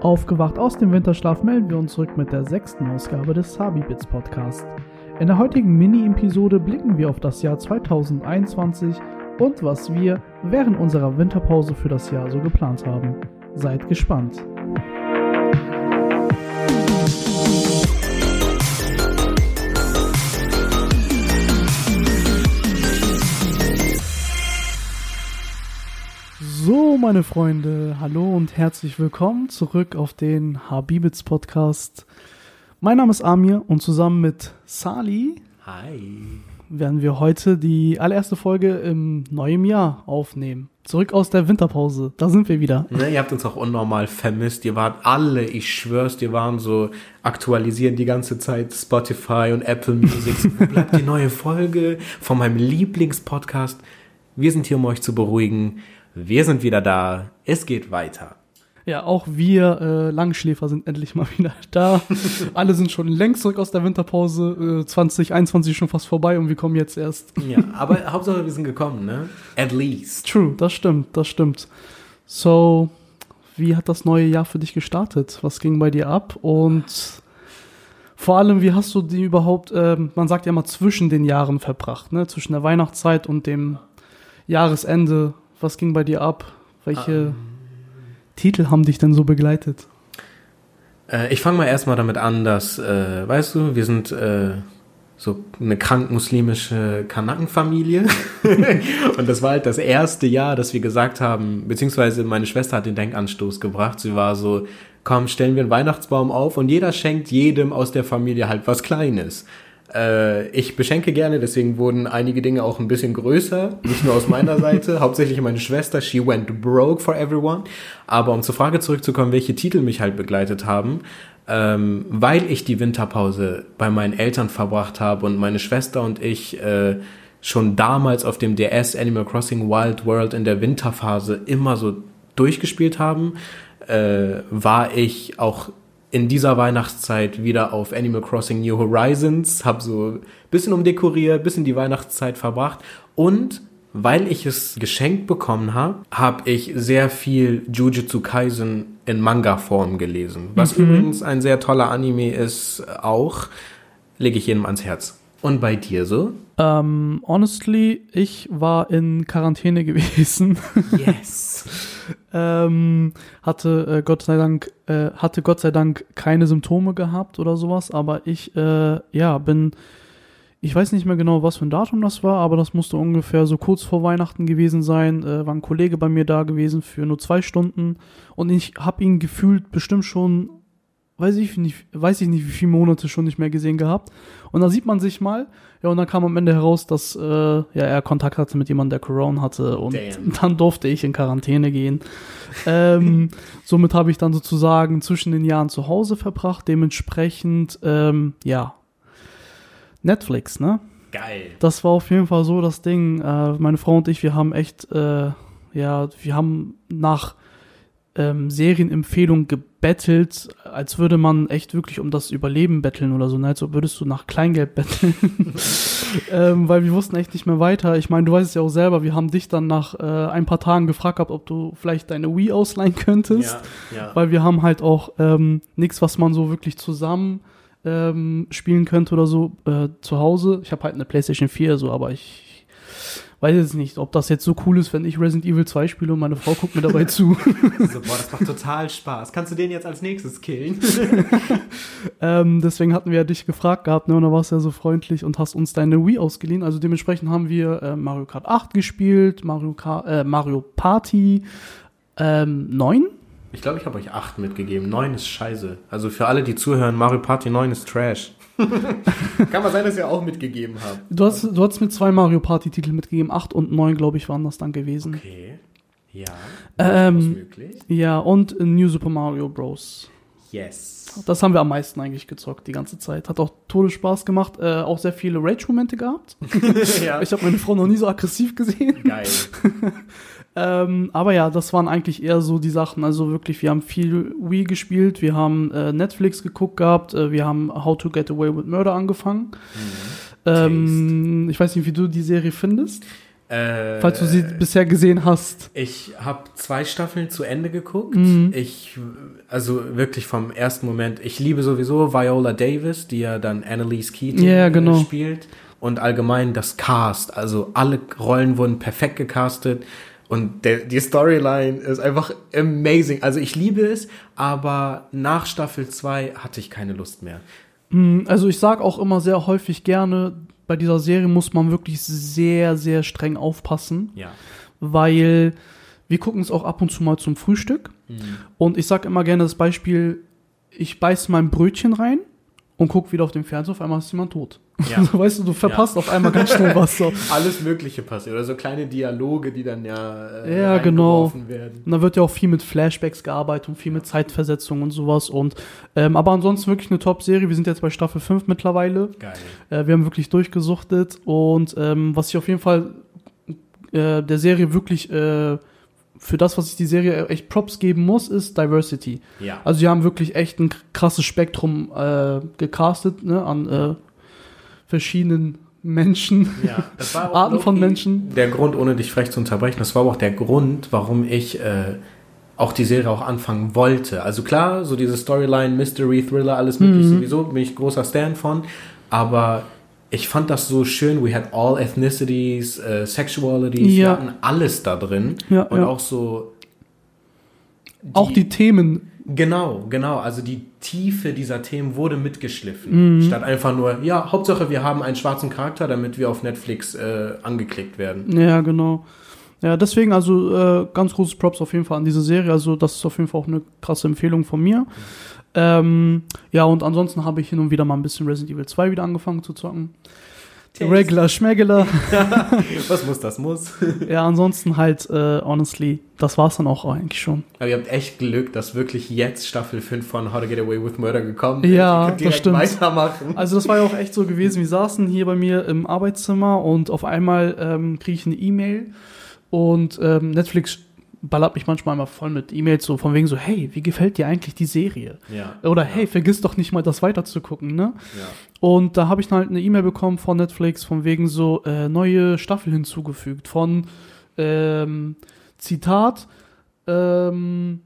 Aufgewacht aus dem Winterschlaf melden wir uns zurück mit der sechsten Ausgabe des Habibits Podcast. In der heutigen Mini-Episode blicken wir auf das Jahr 2021 und was wir während unserer Winterpause für das Jahr so geplant haben. Seid gespannt. So, meine Freunde, hallo und herzlich willkommen zurück auf den Habibits Podcast. Mein Name ist Amir und zusammen mit Sali Hi. werden wir heute die allererste Folge im neuen Jahr aufnehmen. Zurück aus der Winterpause, da sind wir wieder. Ne, ihr habt uns auch unnormal vermisst. Ihr wart alle, ich schwör's, ihr waren so aktualisieren die ganze Zeit Spotify und Apple Music. Wo bleibt die neue Folge von meinem Lieblingspodcast? Wir sind hier, um euch zu beruhigen. Wir sind wieder da. Es geht weiter. Ja, auch wir äh, Langschläfer sind endlich mal wieder da. Alle sind schon längst zurück aus der Winterpause. Äh, 2021 schon fast vorbei und wir kommen jetzt erst. Ja, aber Hauptsache wir sind gekommen, ne? At least. True, das stimmt, das stimmt. So, wie hat das neue Jahr für dich gestartet? Was ging bei dir ab? Und vor allem, wie hast du die überhaupt, ähm, man sagt ja mal, zwischen den Jahren verbracht, ne? Zwischen der Weihnachtszeit und dem Jahresende. Was ging bei dir ab? Welche Titel haben dich denn so begleitet? Äh, ich fange mal erstmal damit an, dass, äh, weißt du, wir sind äh, so eine krank muslimische Kanakenfamilie. und das war halt das erste Jahr, dass wir gesagt haben, beziehungsweise meine Schwester hat den Denkanstoß gebracht. Sie war so, komm, stellen wir einen Weihnachtsbaum auf und jeder schenkt jedem aus der Familie halt was Kleines. Äh, ich beschenke gerne, deswegen wurden einige Dinge auch ein bisschen größer, nicht nur aus meiner Seite, hauptsächlich meine Schwester, she went broke for everyone. Aber um zur Frage zurückzukommen, welche Titel mich halt begleitet haben, ähm, weil ich die Winterpause bei meinen Eltern verbracht habe und meine Schwester und ich äh, schon damals auf dem DS Animal Crossing Wild World in der Winterphase immer so durchgespielt haben, äh, war ich auch in dieser Weihnachtszeit wieder auf Animal Crossing New Horizons, habe so ein bisschen umdekoriert, bisschen die Weihnachtszeit verbracht und weil ich es geschenkt bekommen habe, habe ich sehr viel Jujutsu Kaisen in Manga-Form gelesen. Was Mhm. übrigens ein sehr toller Anime ist, auch lege ich jedem ans Herz. Und bei dir so? Ähm, honestly, ich war in Quarantäne gewesen. Yes. ähm, hatte äh, Gott sei Dank äh, hatte Gott sei Dank keine Symptome gehabt oder sowas, aber ich äh, ja bin ich weiß nicht mehr genau, was für ein Datum das war, aber das musste ungefähr so kurz vor Weihnachten gewesen sein. Äh, war ein Kollege bei mir da gewesen für nur zwei Stunden und ich habe ihn gefühlt bestimmt schon, weiß ich nicht, weiß ich nicht, wie viele Monate schon nicht mehr gesehen gehabt. Und da sieht man sich mal, ja, und dann kam am Ende heraus, dass äh, ja, er Kontakt hatte mit jemandem, der Corona hatte und Damn. dann durfte ich in Quarantäne gehen. ähm, somit habe ich dann sozusagen zwischen den Jahren zu Hause verbracht, dementsprechend, ähm, ja, Netflix, ne? Geil. Das war auf jeden Fall so das Ding. Äh, meine Frau und ich, wir haben echt, äh, ja, wir haben nach ähm, Serienempfehlungen gebettelt, als würde man echt wirklich um das Überleben betteln oder so, ne? als würdest du nach Kleingeld betteln. ähm, weil wir wussten echt nicht mehr weiter. Ich meine, du weißt es ja auch selber, wir haben dich dann nach äh, ein paar Tagen gefragt gehabt, ob du vielleicht deine Wii ausleihen könntest. Ja, ja. Weil wir haben halt auch ähm, nichts, was man so wirklich zusammen ähm, spielen könnte oder so äh, zu Hause. Ich habe halt eine PlayStation 4, so, aber ich weiß jetzt nicht, ob das jetzt so cool ist, wenn ich Resident Evil 2 spiele und meine Frau guckt mir dabei zu. So, boah, das macht total Spaß. Kannst du den jetzt als nächstes killen? ähm, deswegen hatten wir ja dich gefragt gehabt, ne, und da warst du ja so freundlich und hast uns deine Wii ausgeliehen. Also dementsprechend haben wir äh, Mario Kart 8 gespielt, Mario, Kart, äh, Mario Party ähm, 9. Ich glaube, ich habe euch 8 mitgegeben. 9 ist scheiße. Also für alle, die zuhören, Mario Party 9 ist Trash. Kann mal sein, dass ihr auch mitgegeben habt. Du hast, du hast mir zwei Mario Party-Titel mitgegeben, 8 und 9, glaube ich, waren das dann gewesen. Okay. Ja. Ähm, möglich. Ja, und New Super Mario Bros. Yes. Das haben wir am meisten eigentlich gezockt die ganze Zeit. Hat auch Todesspaß gemacht, äh, auch sehr viele Rage-Momente gehabt. ja. Ich habe meine Frau noch nie so aggressiv gesehen. Geil. Ähm, aber ja, das waren eigentlich eher so die Sachen. Also wirklich, wir haben viel Wii gespielt, wir haben äh, Netflix geguckt gehabt, äh, wir haben How to Get Away with Murder angefangen. Ähm, ich weiß nicht, wie du die Serie findest. Äh, Falls du sie bisher gesehen hast. Ich habe zwei Staffeln zu Ende geguckt. Mhm. Ich, also wirklich vom ersten Moment. Ich liebe sowieso Viola Davis, die ja dann Annalise Keating Ja, äh, genau. spielt. Und allgemein das Cast. Also alle Rollen wurden perfekt gecastet. Und der, die Storyline ist einfach amazing. Also ich liebe es, aber nach Staffel 2 hatte ich keine Lust mehr. Mm, Also ich sage auch immer sehr häufig gerne, bei dieser Serie muss man wirklich sehr, sehr streng aufpassen, Ja. weil wir gucken es auch ab und zu mal zum Frühstück. Und ich sage immer gerne das Beispiel, ich beiß mein Brötchen rein und guck wieder auf den Fernseher, auf einmal ist jemand tot. Ja. Also, weißt du, du verpasst auf einmal ganz schnell was. So. Alles Mögliche passiert. Oder so kleine Dialoge, die dann ja, äh, Ja, genau. werden. Und da wird ja auch viel mit Flashbacks gearbeitet und viel mit Zeitversetzung und sowas. Und ähm, aber ansonsten wirklich eine Top-Serie. Wir sind jetzt bei Staffel 5 mittlerweile. Geil. Äh, wir haben wirklich durchgesuchtet und ähm, was ich auf jeden Fall äh, der Serie wirklich äh, für das, was ich die Serie echt Props geben muss, ist Diversity. Ja. Also sie haben wirklich echt ein krasses Spektrum äh, gecastet ne, an äh, verschiedenen Menschen, Ja, das war auch Arten von Menschen. Der Grund, ohne dich frech zu unterbrechen, das war aber auch der Grund, warum ich äh, auch die Serie auch anfangen wollte. Also klar, so diese Storyline, Mystery, Thriller, alles mögliche Mhm. sowieso, bin ich großer Stan von. Aber ich fand das so schön. We had all ethnicities, äh, sexualities, wir Ja. hatten alles da drin. Ja, und ja. auch so. Auch die Themen. Genau, genau. Also die Tiefe dieser Themen wurde mitgeschliffen. Mhm. Statt einfach nur, ja, Hauptsache wir haben einen schwarzen Charakter, damit wir auf Netflix äh, angeklickt werden. Ja, genau. Ja, deswegen also äh, ganz großes Props auf jeden Fall an diese Serie. Also das ist auf jeden Fall auch eine krasse Empfehlung von mir. Ähm, ja, und ansonsten habe ich hin und wieder mal ein bisschen Resident Evil 2 wieder angefangen zu zocken. Taste. Regular Schmeggler. Was muss, das muss. ja, ansonsten halt, äh, honestly, das war's dann auch eigentlich schon. Aber ihr habt echt Glück, dass wirklich jetzt Staffel 5 von How to Get Away with Murder gekommen Ja, Ihr könnt das direkt stimmt. weitermachen. Also das war ja auch echt so gewesen. Wir saßen hier bei mir im Arbeitszimmer und auf einmal ähm, kriege ich eine E-Mail und ähm, Netflix ballert mich manchmal immer voll mit E-Mails so von wegen so, hey, wie gefällt dir eigentlich die Serie? Ja. Oder hey, vergiss doch nicht mal das weiterzugucken, ne? ja. Und da habe ich dann halt eine E-Mail bekommen von Netflix von wegen so äh, neue Staffel hinzugefügt von ähm, Zitat ähm,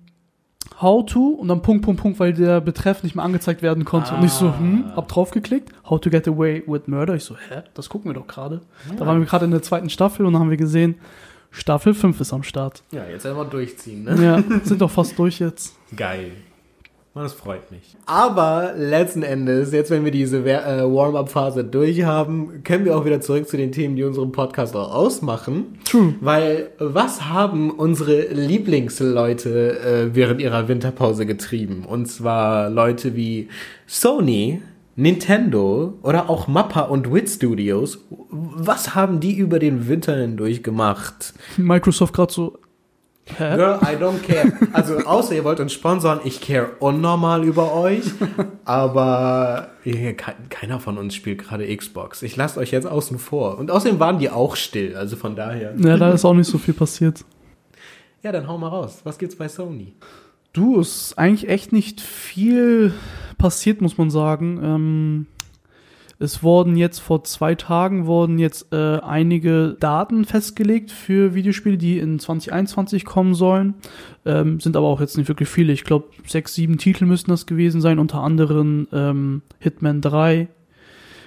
How to und dann Punkt Punkt Punkt, weil der Betreff nicht mehr angezeigt werden konnte. Und ich so, Ah. hm, hab draufgeklickt, How to get away with murder. Ich so, hä, das gucken wir doch gerade. Da waren wir gerade in der zweiten Staffel und dann haben wir gesehen, Staffel 5 ist am Start. Ja, jetzt einfach durchziehen, ne? Ja, sind doch fast durch jetzt. Geil. Man, Das freut mich. Aber letzten Endes, jetzt wenn wir diese äh, Warm-up-Phase durch haben, können wir auch wieder zurück zu den Themen, die unseren Podcast auch ausmachen. True. Weil was haben unsere Lieblingsleute äh, während ihrer Winterpause getrieben? Und zwar Leute wie Sony, Nintendo oder auch Mappa und Wit Studios. Was haben die über den Winter hindurch gemacht? Microsoft gerade so, hä? Girl, I don't care. Also außer ihr wollt uns sponsern, ich care unnormal über euch. Aber keiner von uns spielt gerade Xbox. Ich lasst euch jetzt außen vor. Und außerdem waren die auch still. Also von daher. Ja, da ist auch nicht so viel passiert. Ja, dann hau mal raus. Was gibt's bei Sony? Du, ist eigentlich echt nicht viel passiert, muss man sagen. Ähm, es wurden jetzt vor zwei Tagen wurden jetzt äh, einige Daten festgelegt für Videospiele, die in 2021 kommen sollen. Ähm, sind aber auch jetzt nicht wirklich viele. Ich glaube, sechs, sieben Titel müssten das gewesen sein. Unter anderem ähm, Hitman 3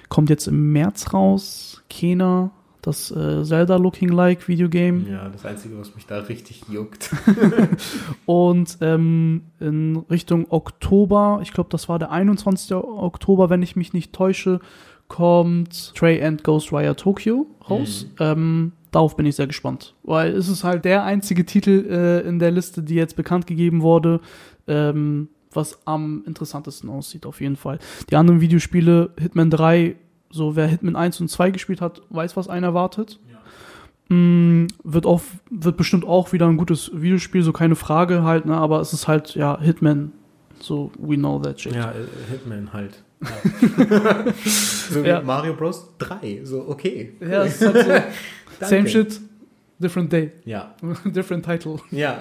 kommt jetzt im März raus. Kena, das äh, Zelda-Looking-like Videogame. Ja, das Einzige, was mich da richtig juckt. Und ähm, in Richtung Oktober, ich glaube, das war der 21. Oktober, wenn ich mich nicht täusche, kommt Trey and Ghostwire Tokyo raus. Ähm, darauf bin ich sehr gespannt, weil es ist halt der einzige Titel äh, in der Liste, die jetzt bekannt gegeben wurde, ähm, was am interessantesten aussieht, auf jeden Fall. Die anderen Videospiele, Hitman 3, so wer Hitman 1 und 2 gespielt hat, weiß, was einen erwartet. Mm, wird auch, wird bestimmt auch wieder ein gutes Videospiel, so keine Frage halt, ne, aber es ist halt, ja, Hitman, so, we know that shit. Ja, äh, Hitman halt. Ja. so wie Ja. Mario Bros. 3. So, okay. Ja, es ist halt so, same shit, different day, Ja. different title. Ja.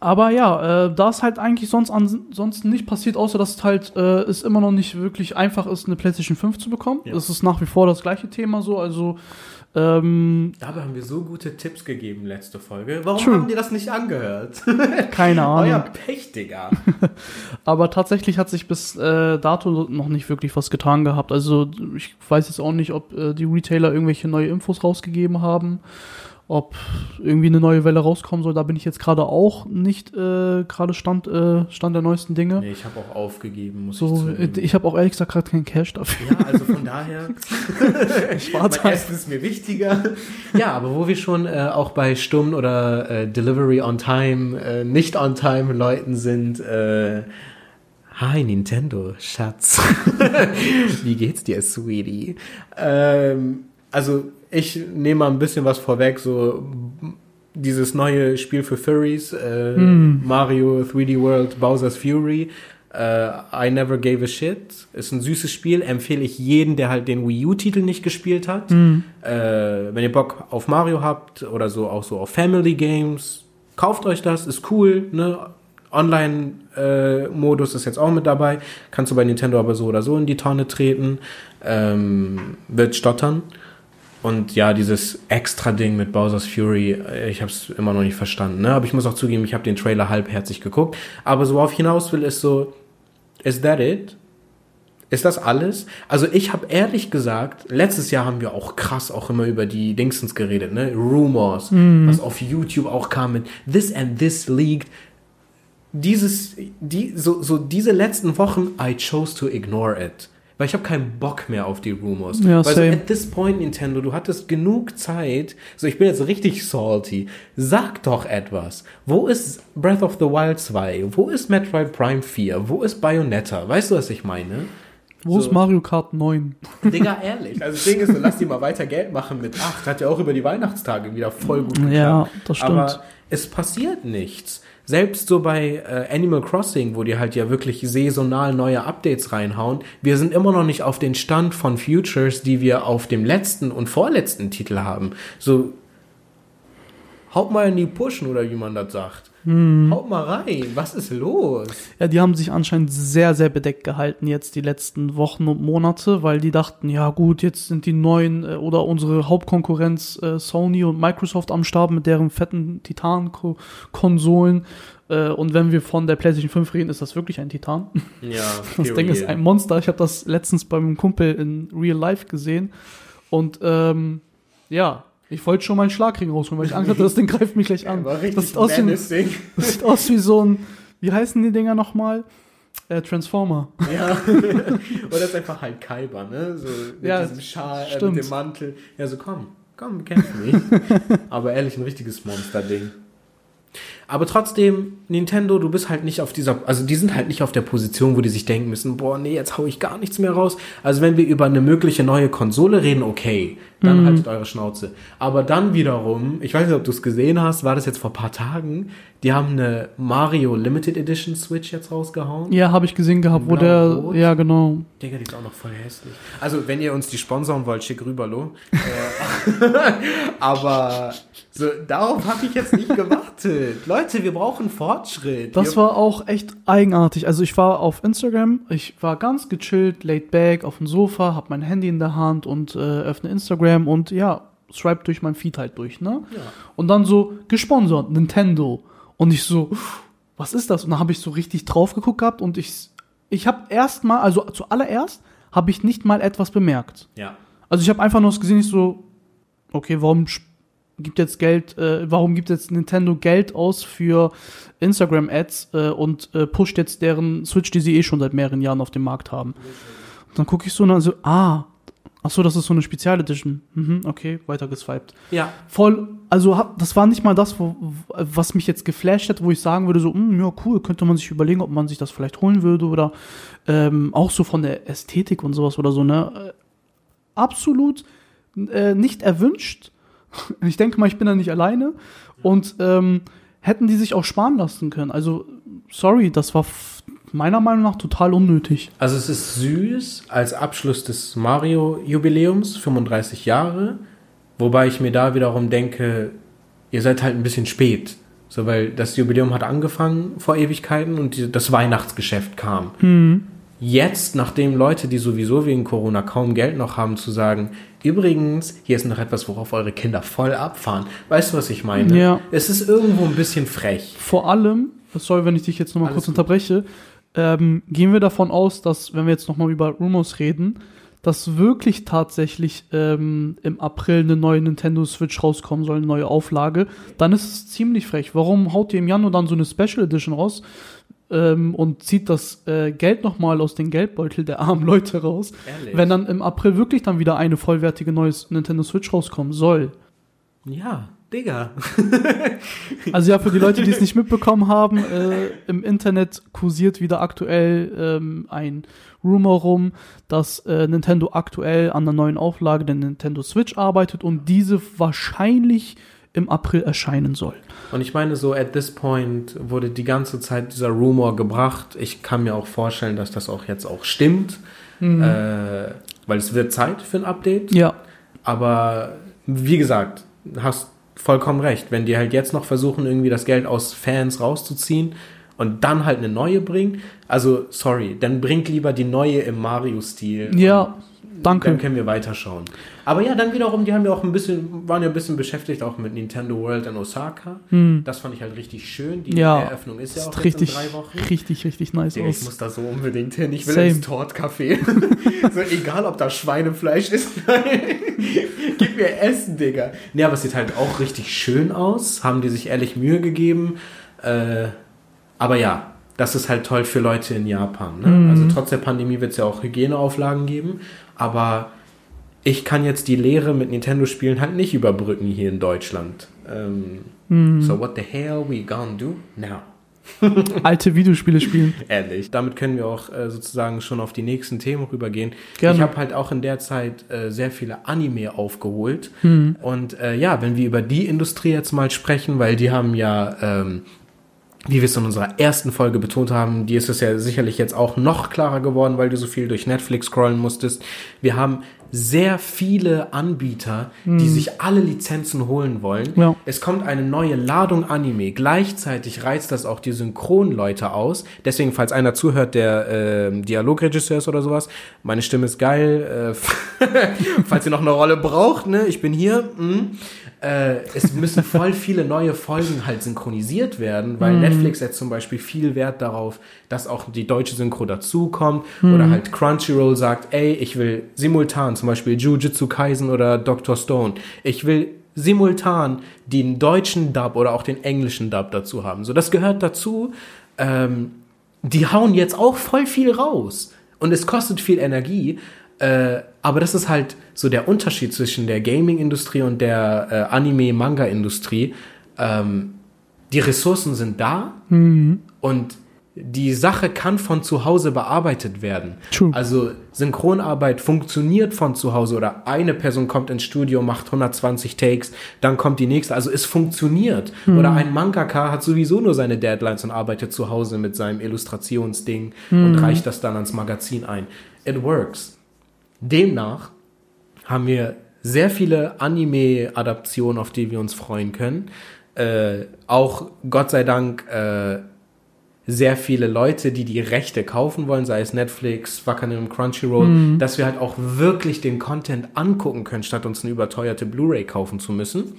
Aber ja, äh, da ist halt eigentlich sonst ansonsten nicht passiert, außer dass halt äh, es immer noch nicht wirklich einfach ist, eine PlayStation 5 zu bekommen. Ja. Das ist nach wie vor das gleiche Thema so. Also ähm, Dabei haben wir so gute Tipps gegeben letzte Folge. Warum True. haben die das nicht angehört? keine Ahnung. Euer Pech, Digga. Aber tatsächlich hat sich bis äh, dato noch nicht wirklich was getan gehabt. Also ich weiß jetzt auch nicht, ob äh, die Retailer irgendwelche neue Infos rausgegeben haben, ob irgendwie eine neue Welle rauskommen soll. Da bin ich jetzt gerade auch nicht äh, gerade Stand, äh, Stand der neuesten Dinge. Nee, ich habe auch aufgegeben, muss ich So, zugeben. äh, ich habe auch ehrlich gesagt gerade keinen Cash dafür. Ja, also von daher, Ich mein warte halt. Essen ist mir wichtiger. Ja, aber wo wir schon äh, auch bei Stumm oder äh, Delivery on Time, äh, nicht on Time Leuten sind, äh, Hi Nintendo, Schatz. Wie geht's dir, Sweetie? Ähm, also ich nehme mal ein bisschen was vorweg, so dieses neue Spiel für Furries, äh, Mario 3D World Bowser's Fury. Äh, I Never Gave a Shit. Ist ein süßes Spiel, empfehle ich jeden, der halt den Wii U-Titel nicht gespielt hat. Mhm. Äh, wenn ihr Bock auf Mario habt oder so auch so auf Family Games, kauft euch das, ist cool, ne? Online-Modus ist jetzt auch mit dabei. Kannst du bei Nintendo aber so oder so in die Tonne treten. Ähm, wird stottern. Und ja, dieses extra Ding mit Bowser's Fury, äh, ich habe es immer noch nicht verstanden. Ne? Aber ich muss auch zugeben, ich habe den Trailer halbherzig geguckt. Aber so worauf ich hinaus will, ist so, is that it? Ist das alles? Also ich habe ehrlich gesagt, letztes Jahr haben wir auch krass auch immer über die Dingsens geredet, ne? Rumors, was auf YouTube auch kam mit This and This leaked. Dieses, die, so, so diese letzten Wochen, I chose to ignore it. Weil ich habe keinen Bock mehr auf die Rumors. Ja, Weil so same. at this point, Nintendo, du hattest genug Zeit. So, ich bin jetzt richtig salty. Sag doch etwas. Wo ist Breath of the Wild 2? Wo ist Metroid Prime 4? Wo ist Bayonetta? Weißt du, was ich meine? Wo So. ist Mario Kart 9? Digga, ehrlich. Also das Ding ist, so, lass die mal weiter Geld machen mit 8. Hat ja auch über die Weihnachtstage wieder voll gut geklappt. Ja, das stimmt. Aber es passiert nichts. Selbst so bei äh, Animal Crossing, wo die halt ja wirklich saisonal neue Updates reinhauen, wir sind immer noch nicht auf den Stand von Futures, die wir auf dem letzten und vorletzten Titel haben. So, haut mal in die Pushen oder wie man das sagt. Hm. Haut mal rein. Was ist los? Ja, die haben sich anscheinend sehr, sehr bedeckt gehalten jetzt die letzten Wochen und Monate, weil die dachten, ja gut, jetzt sind die neuen äh, oder unsere Hauptkonkurrenz äh, Sony und Microsoft am Start mit deren fetten Titan-Konsolen. Äh, und wenn wir von der PlayStation 5 reden, ist das wirklich ein Titan. Ja, Das Ding ist ein Monster. Ich habe das letztens beim Kumpel in Real Life gesehen. Und ähm, ja, ich wollte schon meinen Schlagring rausholen, weil ich Angst hatte, das Ding greift mich gleich an. Richtig Das sieht, aus wie, das sieht aus wie so ein, wie heißen die Dinger nochmal? Äh, Transformer. Ja. Oder ist einfach halt Kaiba, ne? So mit Ja, diesem Schal, äh, mit dem Mantel. Ja, so komm, komm, wir kämpfen nicht. Aber ehrlich, ein richtiges Monster-Ding. Aber trotzdem, Nintendo, du bist halt nicht auf dieser, also die sind halt nicht auf der Position, wo die sich denken müssen, boah, nee, jetzt hau ich gar nichts mehr raus. Also wenn wir über eine mögliche neue Konsole reden, okay, dann haltet eure Schnauze. Aber dann wiederum, ich weiß nicht, ob du es gesehen hast, war das jetzt vor ein paar Tagen, die haben eine Mario Limited Edition Switch jetzt rausgehauen. Ja, habe ich gesehen gehabt, wo der, Blau-rot? ja genau. Digga, die ist auch noch voll hässlich. Also, wenn ihr uns die sponsoren wollt, schick rüber, lo. Äh, Aber so, darauf habe ich jetzt nicht gewartet. Leute, wir brauchen Fortschritt. Das war auch echt eigenartig. Also ich war auf Instagram, ich war ganz gechillt, laid back auf dem Sofa, hab mein Handy in der Hand und äh, öffne Instagram und ja, swipe durch mein Feed halt durch, ne? Ja. Und dann so gesponsert, Nintendo. Und ich so, was ist das? Und dann habe ich so richtig drauf geguckt gehabt und ich, ich habe erstmal, also zuallererst, habe ich nicht mal etwas bemerkt. ja. Also ich habe einfach nur gesehen, ich so, okay, warum gibt jetzt Geld, äh, warum gibt jetzt Nintendo Geld aus für Instagram-Ads äh, und äh, pusht jetzt deren Switch, die sie eh schon seit mehreren Jahren auf dem Markt haben. Und dann gucke ich so und dann so, ah, ach so, das ist so eine Spezialedition. Mhm, okay, weiter geswiped. Ja. Voll, also hab, das war nicht mal das, wo, was mich jetzt geflasht hat, wo ich sagen würde, so, hm, ja, cool, könnte man sich überlegen, ob man sich das vielleicht holen würde oder ähm, auch so von der Ästhetik und sowas oder so, ne? Äh, Absolut äh, nicht erwünscht. Ich denke mal, ich bin da nicht alleine. Und ähm, hätten die sich auch sparen lassen können. Also, sorry, das war meiner Meinung nach total unnötig. Also, es ist süß als Abschluss des Mario-Jubiläums, 35 Jahre. Wobei ich mir da wiederum denke, ihr seid halt ein bisschen spät. So, weil das Jubiläum hat angefangen vor Ewigkeiten und die, das Weihnachtsgeschäft kam. Hm. Jetzt, nachdem Leute, die sowieso wegen Corona kaum Geld noch haben, zu sagen, übrigens, hier ist noch etwas, worauf eure Kinder voll abfahren. Weißt du, was ich meine? Ja. Es ist irgendwo ein bisschen frech. Vor allem, sorry, wenn ich dich jetzt nochmal kurz gut. unterbreche, ähm, gehen wir davon aus, dass, wenn wir jetzt nochmal über Rumors reden, dass wirklich tatsächlich ähm, im April eine neue Nintendo Switch rauskommen soll, eine neue Auflage, dann ist es ziemlich frech. Warum haut ihr im Januar dann so eine Special Edition raus ähm, und zieht das äh, Geld nochmal aus den Geldbeutel der armen Leute raus, Ehrlich? wenn dann im April wirklich dann wieder eine vollwertige neue Nintendo Switch rauskommen soll? Ja, Digga. Also ja, für die Leute, die es nicht mitbekommen haben, äh, im Internet kursiert wieder aktuell ähm, ein Rumor rum, dass äh, Nintendo aktuell an der neuen Auflage der Nintendo Switch arbeitet und diese wahrscheinlich im April erscheinen soll. Und ich meine, so at this point wurde die ganze Zeit dieser Rumor gebracht. Ich kann mir auch vorstellen, dass das auch jetzt auch stimmt. Mhm. Äh, weil es wird Zeit für ein Update. Ja, Aber wie gesagt, hast vollkommen recht. Wenn die halt jetzt noch versuchen, irgendwie das Geld aus Fans rauszuziehen und dann halt eine neue bringen, also sorry, dann bringt lieber die neue im Mario-Stil. ja, danke. Dann können wir weiterschauen. Aber ja, dann wiederum, die haben ja auch ein bisschen, waren ja ein bisschen beschäftigt auch mit Nintendo World in Osaka. Hm. Das fand ich halt richtig schön. Die Ja, Eröffnung ist ja auch richtig, in drei Wochen. richtig, richtig nice ich aus. muss da so unbedingt hin. Ich will Same. ins Tortcafé. so, egal, ob da Schweinefleisch ist. Gib mir Essen, Digga. Nee, aber es sieht halt auch richtig schön aus. Haben die sich ehrlich Mühe gegeben. Äh, aber ja, das ist halt toll für Leute in Japan. Ne? Mhm. Also trotz der Pandemie wird es ja auch Hygieneauflagen geben. Aber ich kann jetzt die Lehre mit Nintendo-Spielen halt nicht überbrücken hier in Deutschland. Ähm, Mhm. So what the hell we gonna do now? Alte Videospiele spielen. Ehrlich. Damit können wir auch äh, sozusagen schon auf die nächsten Themen rübergehen. Gerne. Ich habe halt auch in der Zeit äh, sehr viele Anime aufgeholt. Hm. Und äh, ja, wenn wir über die Industrie jetzt mal sprechen, weil die haben ja, ähm, wie wir es in unserer ersten Folge betont haben, die ist es ja sicherlich jetzt auch noch klarer geworden, weil du so viel durch Netflix scrollen musstest. Wir haben sehr viele Anbieter, die sich alle Lizenzen holen wollen. Ja. Es kommt eine neue Ladung Anime. Gleichzeitig reizt das auch die Synchronleute aus. Deswegen, falls einer zuhört, der ähm, Dialogregisseur ist oder sowas, meine Stimme ist geil. Äh, falls ihr noch eine Rolle braucht, ne, ich bin hier. mm. Äh, es müssen voll viele neue Folgen halt synchronisiert werden, weil Netflix setzt zum Beispiel viel Wert darauf, dass auch die deutsche Synchro dazukommt. Oder halt Crunchyroll sagt, ey, ich will simultan, zum Beispiel Jujutsu Kaisen oder Dr. Stone, ich will simultan den deutschen Dub oder auch den englischen Dub dazu haben. So, das gehört dazu. Ähm, die hauen jetzt auch voll viel raus. Und es kostet viel Energie. Äh, aber das ist halt so der Unterschied zwischen der Gaming-Industrie und der äh, Anime-Manga-Industrie. Ähm, die Ressourcen sind da und die Sache kann von zu Hause bearbeitet werden. True. Also Synchronarbeit funktioniert von zu Hause oder eine Person kommt ins Studio, macht 120 Takes, dann kommt die nächste. Also es funktioniert. Oder ein Mangaka hat sowieso nur seine Deadlines und arbeitet zu Hause mit seinem Illustrationsding und reicht das dann ans Magazin ein. It works. Demnach haben wir sehr viele Anime-Adaptionen, auf die wir uns freuen können. Äh, auch Gott sei Dank äh, sehr viele Leute, die die Rechte kaufen wollen, sei es Netflix, Wakanim, Crunchyroll, dass wir halt auch wirklich den Content angucken können, statt uns eine überteuerte Blu-ray kaufen zu müssen.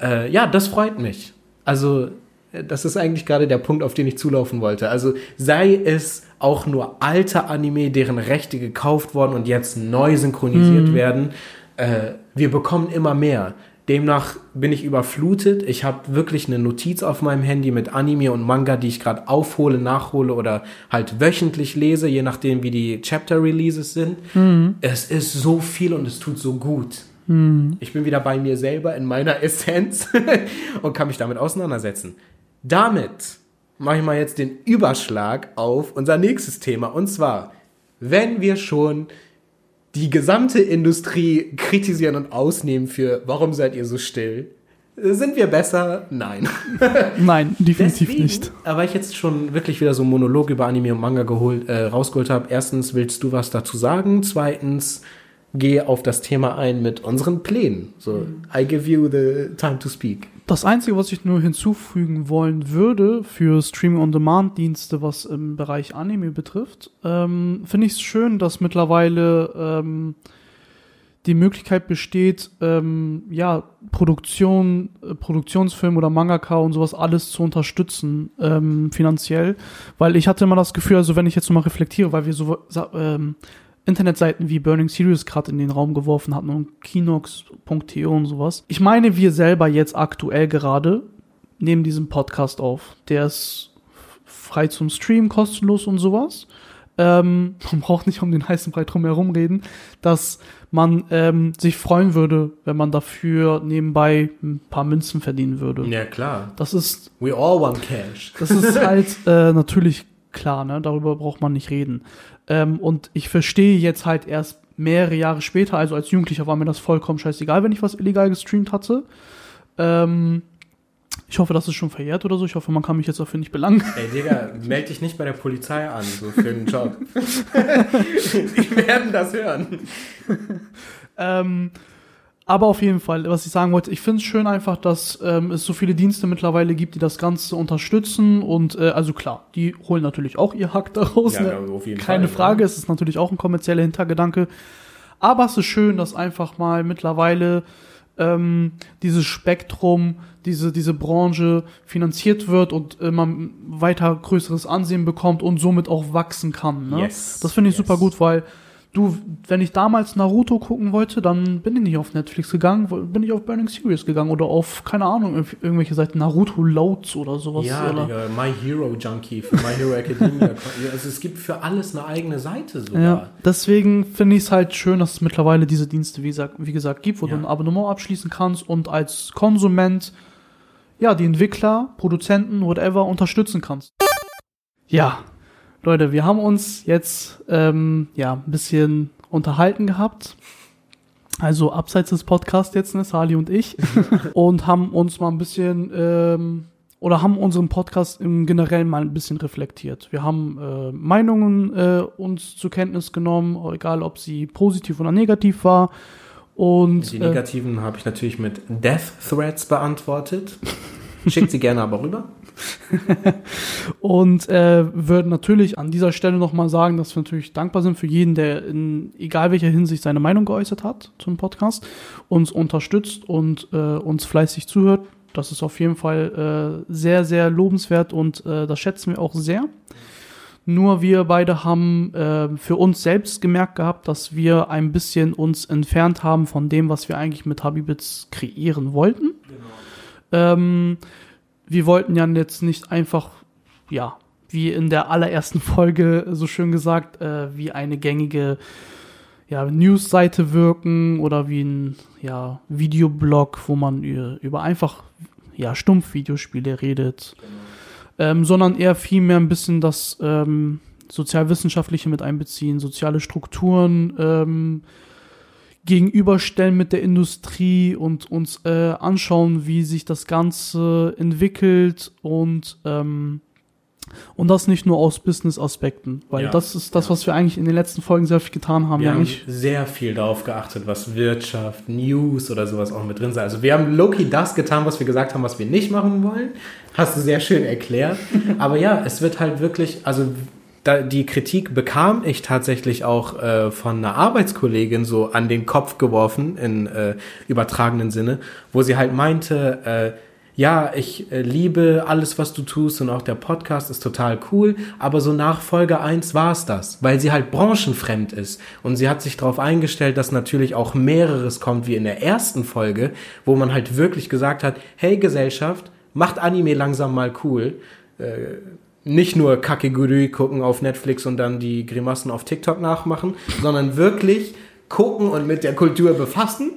Äh, ja, das freut mich. Also, das ist eigentlich gerade der Punkt, auf den ich zulaufen wollte. Also, sei es auch nur alte Anime, deren Rechte gekauft worden und jetzt neu synchronisiert werden. Äh, wir bekommen immer mehr. Demnach bin ich überflutet. Ich habe wirklich eine Notiz auf meinem Handy mit Anime und Manga, die ich gerade aufhole, nachhole oder halt wöchentlich lese, je nachdem, wie die Chapter-Releases sind. Es ist so viel und es tut so gut. Ich bin wieder bei mir selber in meiner Essenz und kann mich damit auseinandersetzen. Damit mache ich mal jetzt den Überschlag auf unser nächstes Thema. Und zwar, wenn wir schon die gesamte Industrie kritisieren und ausnehmen für, warum seid ihr so still? Sind wir besser? Nein. Nein, definitiv Deswegen, nicht. Aber ich jetzt schon wirklich wieder so einen Monolog über Anime und Manga geholt, äh, rausgeholt habe. Erstens, willst du was dazu sagen? Zweitens, geh auf das Thema ein mit unseren Plänen. So, I give you the time to speak. Das Einzige, was ich nur hinzufügen wollen würde für Streaming-on-Demand-Dienste, was im Bereich Anime betrifft, ähm, finde ich es schön, dass mittlerweile ähm, die Möglichkeit besteht, ähm, ja, Produktion, äh, Produktionsfilm oder Mangaka und sowas alles zu unterstützen, ähm, finanziell. Weil ich hatte immer das Gefühl, also wenn ich jetzt mal reflektiere, weil wir so ähm, Internetseiten wie Burning Series gerade in den Raum geworfen hatten und Kinox.to und sowas. Ich meine, wir selber jetzt aktuell gerade nehmen diesen Podcast auf. Der ist frei zum Stream, kostenlos und sowas. Ähm, man braucht nicht um den heißen Brei drum herum reden, dass man ähm, sich freuen würde, wenn man dafür nebenbei ein paar Münzen verdienen würde. Ja, klar. Das ist. We all want cash. Das ist halt äh, natürlich klar, ne? Darüber braucht man nicht reden. Ähm, und ich verstehe jetzt halt erst mehrere Jahre später, also als Jugendlicher war mir das vollkommen scheißegal, wenn ich was illegal gestreamt hatte. Ähm, ich hoffe, das ist schon verjährt oder so. Ich hoffe, man kann mich jetzt dafür nicht belangen. Ey, Digga, melde dich nicht bei der Polizei an, so für einen Job. Die werden das hören. ähm, aber auf jeden Fall, was ich sagen wollte, ich finde es schön einfach, dass ähm, es so viele Dienste mittlerweile gibt, die das Ganze unterstützen. Und äh, also klar, die holen natürlich auch ihr Hack daraus. Ja, ne? ja, auf jeden Keine Fall, Frage, ja. es ist natürlich auch ein kommerzieller Hintergedanke. Aber es ist schön, dass einfach mal mittlerweile ähm, dieses Spektrum, diese, diese Branche finanziert wird und immer weiter größeres Ansehen bekommt und somit auch wachsen kann. Ne? Yes, Das finde ich yes. super gut, weil du, wenn ich damals Naruto gucken wollte, dann bin ich nicht auf Netflix gegangen, bin ich auf Burning Series gegangen oder auf, keine Ahnung, irg- irgendwelche Seiten, Naruto Loads oder sowas. Ja, oder, Digga, My Hero Junkie für My Hero Academia. Also es gibt für alles eine eigene Seite sogar. Ja, deswegen finde ich es halt schön, dass es mittlerweile diese Dienste, wie gesagt, wie gesagt gibt, wo Ja. du ein Abonnement abschließen kannst und als Konsument ja die Entwickler, Produzenten, whatever unterstützen kannst. Ja, Leute, wir haben uns jetzt ähm, ja ein bisschen unterhalten gehabt. Also abseits des Podcasts jetzt, ne, Sali und ich, und haben uns mal ein bisschen ähm, oder haben unseren Podcast im Generellen mal ein bisschen reflektiert. Wir haben äh, Meinungen äh, uns zur Kenntnis genommen, egal ob sie positiv oder negativ war. Und Die äh, negativen habe ich natürlich mit Death Threats beantwortet. Schickt sie gerne aber rüber. und äh, würden natürlich an dieser Stelle nochmal sagen, dass wir natürlich dankbar sind für jeden, der in egal welcher Hinsicht seine Meinung geäußert hat zum Podcast, uns unterstützt und äh, uns fleißig zuhört. Das ist auf jeden Fall äh, sehr, sehr lobenswert und äh, das schätzen wir auch sehr. Nur wir beide haben äh, für uns selbst gemerkt gehabt, dass wir ein bisschen uns entfernt haben von dem, was wir eigentlich mit Habibits kreieren wollten. Ähm, wir wollten ja jetzt nicht einfach, ja, wie in der allerersten Folge so schön gesagt, äh, wie eine gängige ja, News-Seite wirken oder wie ein ja, Videoblog, wo man über einfach ja, Stumpf-Videospiele redet, ähm, sondern eher vielmehr ein bisschen das ähm, Sozialwissenschaftliche mit einbeziehen, soziale Strukturen ähm, gegenüberstellen mit der Industrie und uns äh, anschauen, wie sich das Ganze entwickelt und ähm, und das nicht nur aus Business-Aspekten, weil Ja, das ist das, ja. was wir eigentlich in den letzten Folgen sehr viel getan haben. Wir ja, haben sehr viel darauf geachtet, was Wirtschaft, News oder sowas auch mit drin sei. Also wir haben Loki das getan, was wir gesagt haben, was wir nicht machen wollen. Hast du sehr schön erklärt. Aber ja, es wird halt wirklich, also da, die Kritik bekam ich tatsächlich auch äh, von einer Arbeitskollegin so an den Kopf geworfen in äh, übertragenen Sinne, wo sie halt meinte, äh, ja, ich äh, liebe alles, was du tust und auch der Podcast ist total cool, aber so nach Folge 1 war es das, weil sie halt branchenfremd ist. Und sie hat sich darauf eingestellt, dass natürlich auch mehreres kommt wie in der ersten Folge, wo man halt wirklich gesagt hat, hey Gesellschaft, macht Anime langsam mal cool, äh, nicht nur Kakegurui gucken auf Netflix und dann die Grimassen auf TikTok nachmachen, sondern wirklich gucken und mit der Kultur befassen.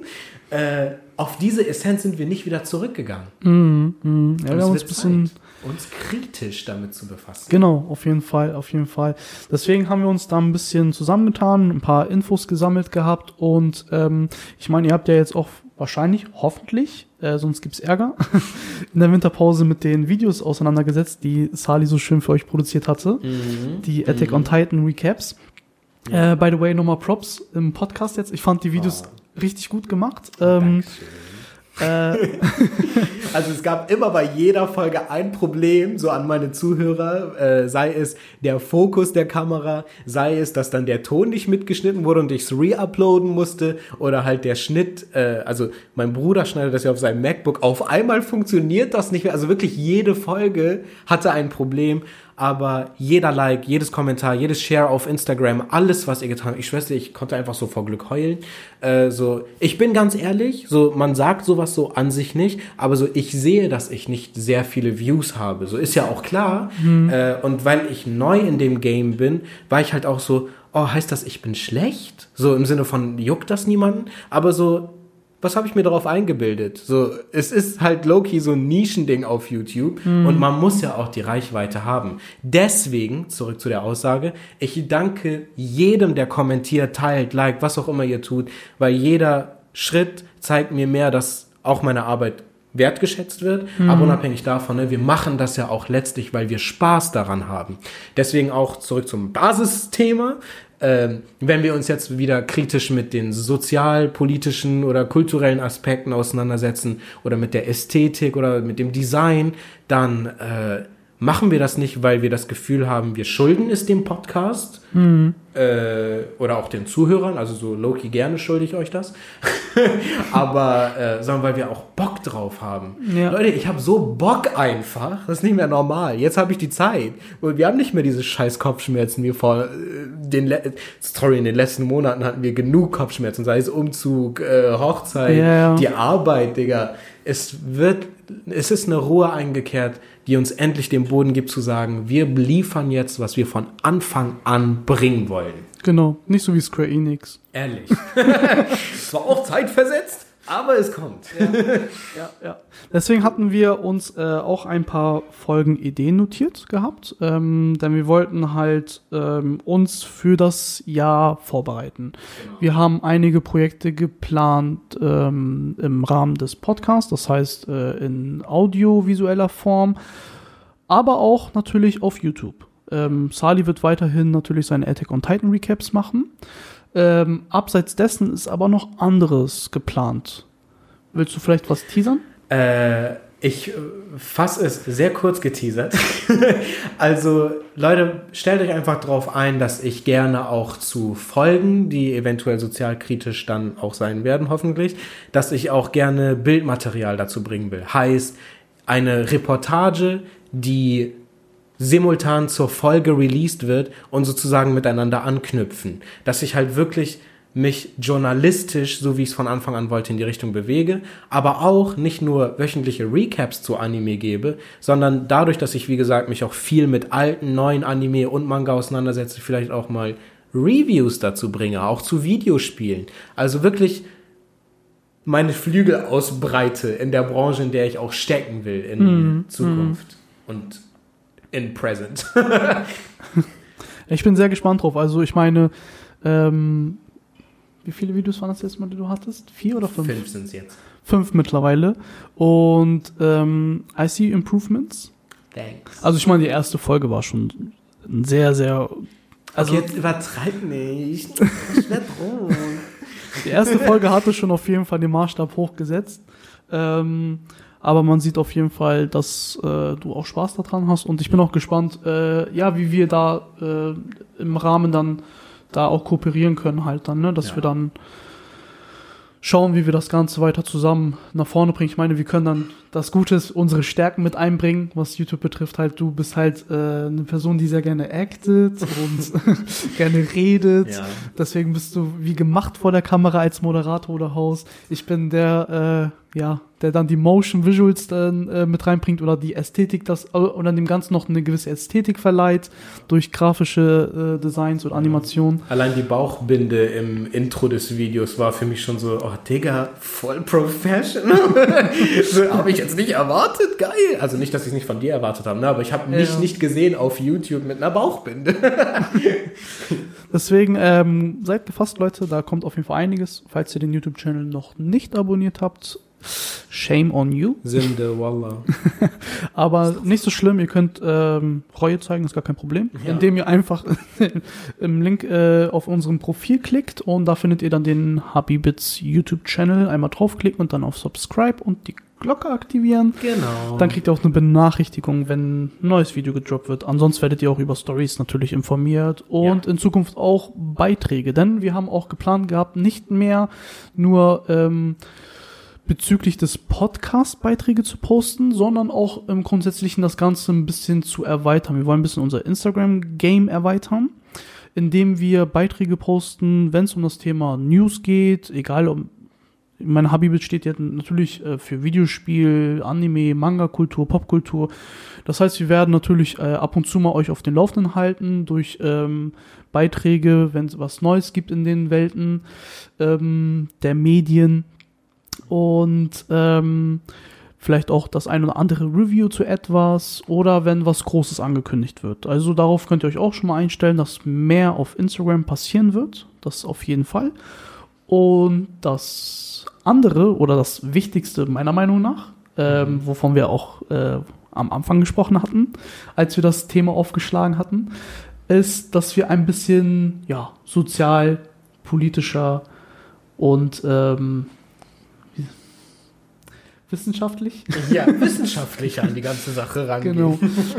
Äh, auf diese Essenz sind wir nicht wieder zurückgegangen. Mhm, mhm. Ja, Und wir es haben uns ein bisschen, Zeit, uns kritisch damit zu befassen. genau, auf jeden Fall, auf jeden Fall. Deswegen haben wir uns da ein bisschen zusammengetan, ein paar Infos gesammelt gehabt und ähm, ich meine, ihr habt ja jetzt auch wahrscheinlich, hoffentlich, äh, sonst gibt's Ärger, in der Winterpause mit den Videos auseinandergesetzt, die Sali so schön für euch produziert hatte. Mhm. die Attack on Titan Recaps. Äh, by the way, nochmal Props im Podcast jetzt. Ich fand die Videos Oh. richtig gut gemacht. Ähm, Dankeschön. Äh, Also es gab immer bei jeder Folge ein Problem, so an meine Zuhörer, äh, sei es der Fokus der Kamera, sei es, dass dann der Ton nicht mitgeschnitten wurde und ich es re-uploaden musste oder halt der Schnitt, äh, also mein Bruder schneidet das ja auf seinem MacBook, auf einmal funktioniert das nicht mehr, also wirklich jede Folge hatte ein Problem aber jeder Like, jedes Kommentar, jedes Share auf Instagram, alles, was ihr getan habt, ich schwöre, ich konnte einfach so vor Glück heulen. Äh, so, ich bin ganz ehrlich, so, man sagt sowas so an sich nicht, aber so, ich sehe, dass ich nicht sehr viele Views habe. So ist ja auch klar. Mhm. Äh, und weil ich neu in dem Game bin, war ich halt auch so, oh, heißt das, ich bin schlecht? So im Sinne von, juckt das niemanden? Aber so, was habe ich mir darauf eingebildet? So, es ist halt Loki so ein Nischending auf YouTube mhm. und man muss ja auch die Reichweite haben. Deswegen, zurück zu der Aussage, ich danke jedem, der kommentiert, teilt, liked, was auch immer ihr tut, weil jeder Schritt zeigt mir mehr, dass auch meine Arbeit wertgeschätzt wird, mhm. aber unabhängig davon, ne, wir machen das ja auch letztlich, weil wir Spaß daran haben. Deswegen auch zurück zum Basisthema ähm, wenn wir uns jetzt wieder kritisch mit den sozialpolitischen oder kulturellen Aspekten auseinandersetzen oder mit der Ästhetik oder mit dem Design, dann äh, machen wir das nicht, weil wir das Gefühl haben, wir schulden es dem Podcast mhm. äh, oder auch den Zuhörern, also so Loki gerne schulde ich euch das, aber äh, sondern weil wir auch Bock drauf haben. Ja. Leute, ich habe so Bock einfach, das ist nicht mehr normal. Jetzt habe ich die Zeit und wir haben nicht mehr diese scheiß Kopfschmerzen wie vor äh, den Le sorry in den letzten Monaten hatten wir genug Kopfschmerzen, sei es Umzug, äh, Hochzeit, ja, ja. die Arbeit, Digga. Es wird, es ist eine Ruhe eingekehrt die uns endlich den Boden gibt zu sagen, wir liefern jetzt, was wir von Anfang an bringen wollen. Genau, nicht so wie Square Enix. Ehrlich. Zwar auch zeitversetzt, aber es kommt. Ja, ja, ja. Deswegen hatten wir uns äh, auch ein paar Folgen Ideen notiert gehabt, ähm, denn wir wollten halt ähm, uns für das Jahr vorbereiten. Genau. Wir haben einige Projekte geplant ähm, im Rahmen des Podcasts, das heißt äh, in audiovisueller Form, aber auch natürlich auf YouTube. Ähm, Sali wird weiterhin natürlich seine Attack on Titan Recaps machen. Ähm, abseits dessen ist aber noch anderes geplant. Willst du vielleicht was teasern? Äh, ich fasse es sehr kurz geteasert. also, Leute, stellt euch einfach darauf ein, dass ich gerne auch zu Folgen, die eventuell sozialkritisch dann auch sein werden, hoffentlich, dass ich auch gerne Bildmaterial dazu bringen will. Heißt, eine Reportage, die simultan zur Folge released wird und sozusagen miteinander anknüpfen. Dass ich halt wirklich mich journalistisch, so wie ich es von Anfang an wollte, in die Richtung bewege, aber auch nicht nur wöchentliche Recaps zu Anime gebe, sondern dadurch, dass ich, wie gesagt, mich auch viel mit alten, neuen Anime und Manga auseinandersetze, vielleicht auch mal Reviews dazu bringe, auch zu Videospielen. Also wirklich meine Flügel ausbreite in der Branche, in der ich auch stecken will in mm, Zukunft. Mm. Und in present. ich bin sehr gespannt drauf. Also ich meine, ähm, wie viele Videos waren das jetzt mal, die du hattest? Vier oder fünf? Fünf sind es jetzt. Fünf mittlerweile. Und ähm, I see improvements. Thanks. Also ich meine, die erste Folge war schon sehr, sehr. Also okay, jetzt übertreib nicht. Ich werd rot. Die erste Folge hatte schon auf jeden Fall den Maßstab hochgesetzt. Ähm, aber man sieht auf jeden Fall, dass äh, du auch Spaß daran hast und ich bin auch gespannt, äh, ja, wie wir da äh, im Rahmen dann da auch kooperieren können halt dann, ne, dass ja. wir dann schauen, wie wir das Ganze weiter zusammen nach vorne bringen. Ich meine, wir können dann das Gute ist, unsere Stärken mit einbringen, was YouTube betrifft. Halt, du bist halt äh, eine Person, die sehr gerne actet und gerne redet. Ja. Deswegen bist du wie gemacht vor der Kamera als Moderator oder Host. Ich bin der, äh, ja, der dann die Motion Visuals dann äh, mit reinbringt oder die Ästhetik, das äh, oder dem Ganzen noch eine gewisse Ästhetik verleiht durch grafische äh, Designs oder Animationen. Allein die Bauchbinde im Intro des Videos war für mich schon so, oh Digga, voll professional. so, habe ich jetzt nicht erwartet, geil. Also nicht, dass ich es nicht von dir erwartet habe, ne? aber ich habe mich ja. nicht gesehen auf YouTube mit einer Bauchbinde. Deswegen ähm, seid gefasst, Leute, da kommt auf jeden Fall einiges. Falls ihr den YouTube-Channel noch nicht abonniert habt, Shame on you. Sinde, Wallah. Aber nicht so schlimm, ihr könnt ähm, Reue zeigen, ist gar kein Problem. Ja. Indem ihr einfach im Link äh, auf unserem Profil klickt und da findet ihr dann den Habibits YouTube-Channel. Einmal draufklicken und dann auf Subscribe und die Glocke aktivieren. Genau. Dann kriegt ihr auch eine Benachrichtigung, wenn ein neues Video gedroppt wird. Ansonsten werdet ihr auch über Stories natürlich informiert und Ja. in Zukunft auch Beiträge. Denn wir haben auch geplant gehabt, nicht mehr nur ähm, bezüglich des Podcasts Beiträge zu posten, sondern auch im Grundsätzlichen das Ganze ein bisschen zu erweitern. Wir wollen ein bisschen unser Instagram-Game erweitern, indem wir Beiträge posten, wenn es um das Thema News geht, egal um mein Habibit steht ja natürlich äh, für Videospiel, Anime, Manga-Kultur, Popkultur. Das heißt, wir werden natürlich äh, ab und zu mal euch auf den Laufenden halten durch ähm, Beiträge, wenn es was Neues gibt in den Welten ähm, der Medien und ähm, vielleicht auch das ein oder andere Review zu etwas oder wenn was Großes angekündigt wird. Also darauf könnt ihr euch auch schon mal einstellen, dass mehr auf Instagram passieren wird. Das auf jeden Fall. Und das andere oder das Wichtigste meiner Meinung nach, ähm, wovon wir auch äh, am Anfang gesprochen hatten, als wir das Thema aufgeschlagen hatten, ist, dass wir ein bisschen ja, sozial, politischer und ähm, wissenschaftlich ja, wissenschaftlicher an die ganze Sache rangehen. Genau.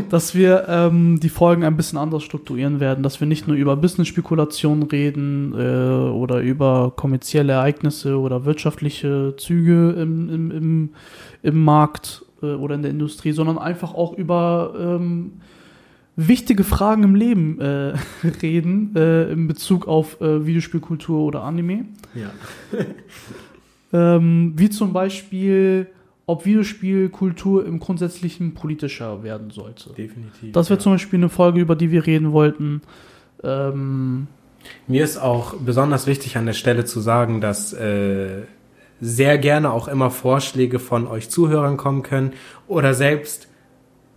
Dass wir ähm, die Folgen ein bisschen anders strukturieren werden, dass wir nicht nur über Business-Spekulationen reden äh, oder über kommerzielle Ereignisse oder wirtschaftliche Züge im, im, im, im Markt äh, oder in der Industrie, sondern einfach auch über ähm, wichtige Fragen im Leben äh, reden äh, in Bezug auf äh, Videospielkultur oder Anime. Ja. Ähm, wie zum Beispiel, ob Videospielkultur im Grundsätzlichen politischer werden sollte. Definitiv. Das wäre ja. zum Beispiel eine Folge, über die wir reden wollten. Ähm, Mir ist auch besonders wichtig an der Stelle zu sagen, dass äh, sehr gerne auch immer Vorschläge von euch Zuhörern kommen können oder selbst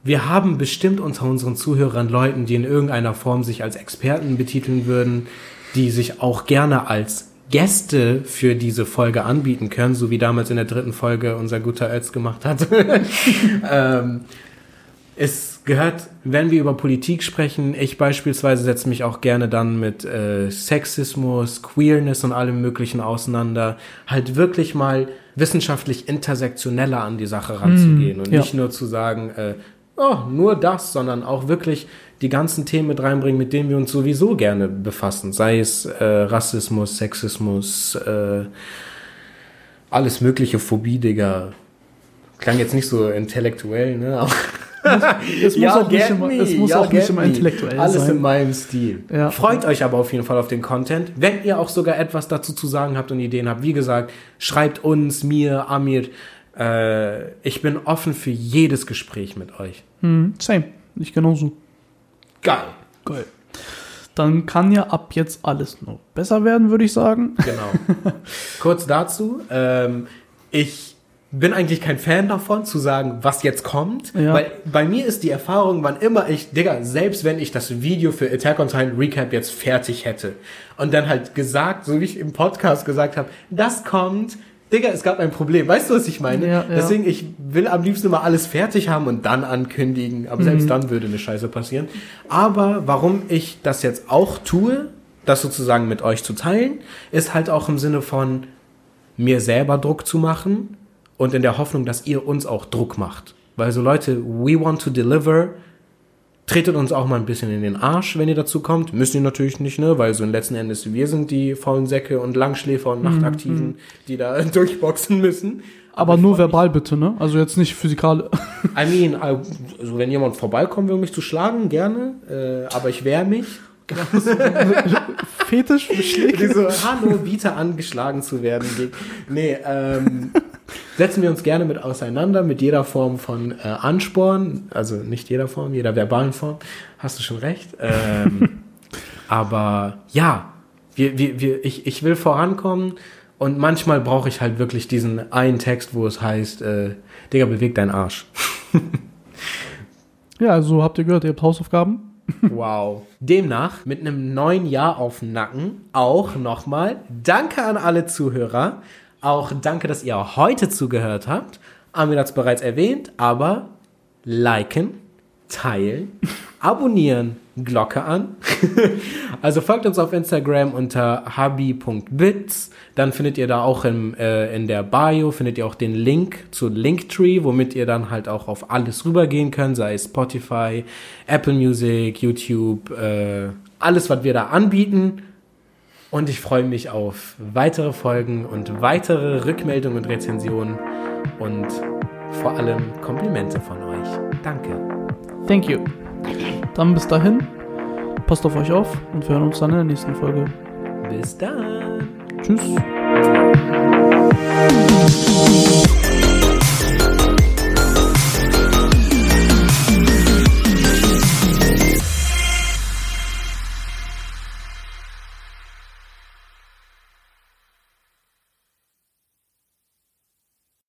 wir haben bestimmt unter unseren Zuhörern Leuten, die in irgendeiner Form sich als Experten betiteln würden, die sich auch gerne als Gäste für diese Folge anbieten können, so wie damals in der dritten Folge unser guter Ötz gemacht hat. ähm, es gehört, wenn wir über Politik sprechen, ich beispielsweise setze mich auch gerne dann mit äh, Sexismus, Queerness und allem Möglichen auseinander, halt wirklich mal wissenschaftlich intersektioneller an die Sache ranzugehen und ja. nicht nur zu sagen, äh, oh, nur das, sondern auch wirklich die ganzen Themen mit reinbringen, mit denen wir uns sowieso gerne befassen, sei es äh, Rassismus, Sexismus, äh, alles mögliche Phobie, Digga. Klang jetzt nicht so intellektuell, ne? Aber es muss auch nicht immer, me, es muss ja, auch nicht immer me. intellektuell Alles in sein. meinem Stil. Ja. Freut euch aber auf jeden Fall auf den Content. Wenn ihr auch sogar etwas dazu zu sagen habt und Ideen habt, wie gesagt, schreibt uns, mir, Amir. Äh, ich bin offen für jedes Gespräch mit euch. Hm, same. Ich genauso. Geil. Geil. Dann kann ja ab jetzt alles noch besser werden, würde ich sagen. Genau. Kurz dazu. Ähm, ich bin eigentlich kein Fan davon, zu sagen, was jetzt kommt. Ja. Weil bei mir ist die Erfahrung, wann immer ich, Digga, selbst wenn ich das Video für Attack on Titan Recap jetzt fertig hätte und dann halt gesagt, so wie ich im Podcast gesagt habe, das kommt, Digga, es gab ein Problem. Weißt du, was ich meine? Ja, ja. Deswegen, ich will am liebsten immer alles fertig haben und dann ankündigen. Aber Mhm. selbst dann würde eine Scheiße passieren. Aber warum ich das jetzt auch tue, das sozusagen mit euch zu teilen, ist halt auch im Sinne von mir selber Druck zu machen und in der Hoffnung, dass ihr uns auch Druck macht. Weil so Leute, we want to deliver, tretet uns auch mal ein bisschen in den Arsch, wenn ihr dazu kommt. Müsst ihr natürlich nicht, ne? Weil so in letzten Endes wir sind die faulen Säcke und Langschläfer und Nachtaktiven, die da durchboxen müssen. Aber ich nur verbal bitte, ne? Also jetzt nicht physikal. I mean, I- also wenn jemand vorbeikommen will, um mich zu schlagen, gerne. Äh, aber ich wehre mich. Fetisch. Die so, hallo, biete an, geschlagen zu werden. Nee, ähm, setzen wir uns gerne mit auseinander, mit jeder Form von äh, Ansporn. Also nicht jeder Form, jeder verbalen Form. Hast du schon recht. Ähm, aber ja, wir, wir, wir, ich, ich will vorankommen und manchmal brauche ich halt wirklich diesen einen Text, wo es heißt, äh, Digga, beweg deinen Arsch. Ja, also habt ihr gehört, ihr habt Hausaufgaben. Wow. Demnach, mit einem neuen Jahr auf dem Nacken, auch nochmal, danke an alle Zuhörer. Auch danke, dass ihr heute zugehört habt. Amir hat es bereits erwähnt, aber liken, teilen, abonnieren, Glocke an. also folgt uns auf Instagram unter hubby.bits. Dann findet ihr da auch im, äh, in der Bio, findet ihr auch den Link zu Linktree, womit ihr dann halt auch auf alles rübergehen könnt, sei es Spotify, Apple Music, YouTube, äh, alles, was wir da anbieten. Und ich freue mich auf weitere Folgen und weitere Rückmeldungen und Rezensionen und vor allem Komplimente von euch. Danke. Thank you. Dann bis dahin. Passt auf euch auf und wir hören uns dann in der nächsten Folge. Bis dann. Tschüss.